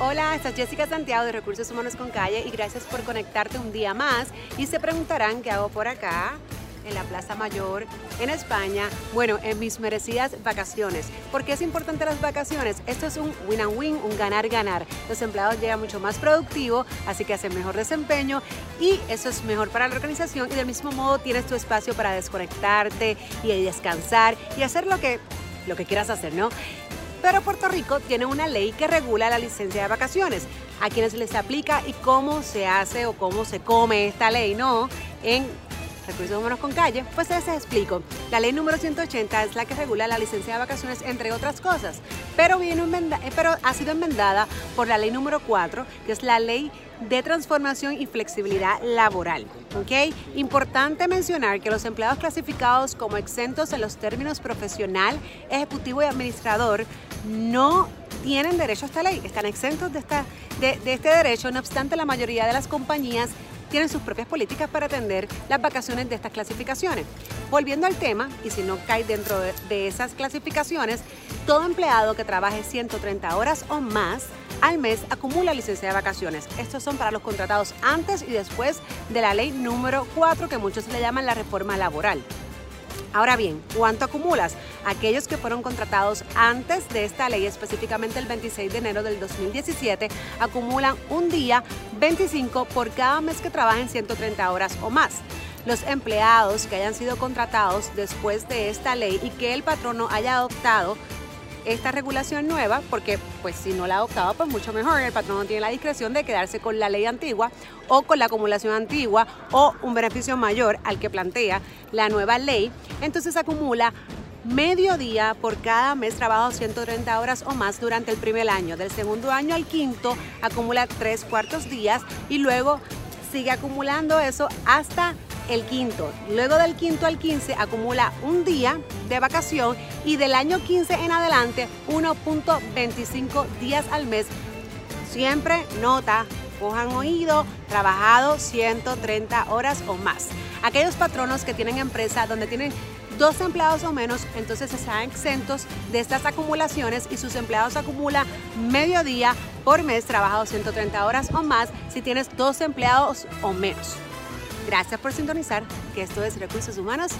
Hola, esta es Jessica Santiago de Recursos Humanos con Calle y gracias por conectarte un día más. Y se preguntarán qué hago por acá en la Plaza Mayor, en España, bueno, en mis merecidas vacaciones. ¿Por qué es importante las vacaciones? Esto es un win and win, un ganar-ganar. Los empleados llegan mucho más productivos, así que hacen mejor desempeño y eso es mejor para la organización y del mismo modo tienes tu espacio para desconectarte y descansar y hacer lo que, lo que quieras hacer, ¿no? Pero Puerto Rico tiene una ley que regula la licencia de vacaciones, a quienes les aplica y cómo se hace o cómo se come esta ley, ¿no? En Recursos Humanos con Calle, pues les explico. La ley número 180 es la que regula la licencia de vacaciones, entre otras cosas, pero, viene eh, pero ha sido enmendada por la ley número 4, que es la ley de transformación y flexibilidad laboral. ¿ok? Importante mencionar que los empleados clasificados como exentos en los términos profesional, ejecutivo y administrador no tienen derecho a esta ley, están exentos de, de este derecho, no obstante la mayoría de las compañías tienen sus propias políticas para atender las vacaciones de estas clasificaciones. Volviendo al tema, y si no cae dentro de, esas clasificaciones, todo empleado que trabaje 130 horas o más al mes acumula licencia de vacaciones. Estos son para los contratados antes y después de la ley número 4 que muchos le llaman la reforma laboral. Ahora bien, ¿cuánto acumulas? Aquellos que fueron contratados antes de esta ley, específicamente el 26 de enero del 2017, acumulan un día 25 por cada mes que trabajen 130 horas o más. Los empleados que hayan sido contratados después de esta ley y que el patrono haya adoptado esta regulación nueva, porque pues si no la ha adoptado, pues mucho mejor. El patrón no tiene la discreción de quedarse con la ley antigua o con la acumulación antigua o un beneficio mayor al que plantea la nueva ley. Entonces acumula medio día por cada mes trabajado 130 horas o más durante el primer año. Del segundo año al quinto acumula tres cuartos días y luego sigue acumulando eso hasta el quinto. Luego del quinto al 15 acumula un día de vacación y del año 15 en adelante 1.25 días al mes. Siempre nota, cojan oído, trabajado 130 horas o más. Aquellos patronos que tienen empresa donde tienen dos empleados o menos, entonces están exentos de estas acumulaciones y sus empleados acumulan medio día por mes trabajado 130 horas o más si tienes dos empleados o menos. Gracias por sintonizar, que esto es Recursos Humanos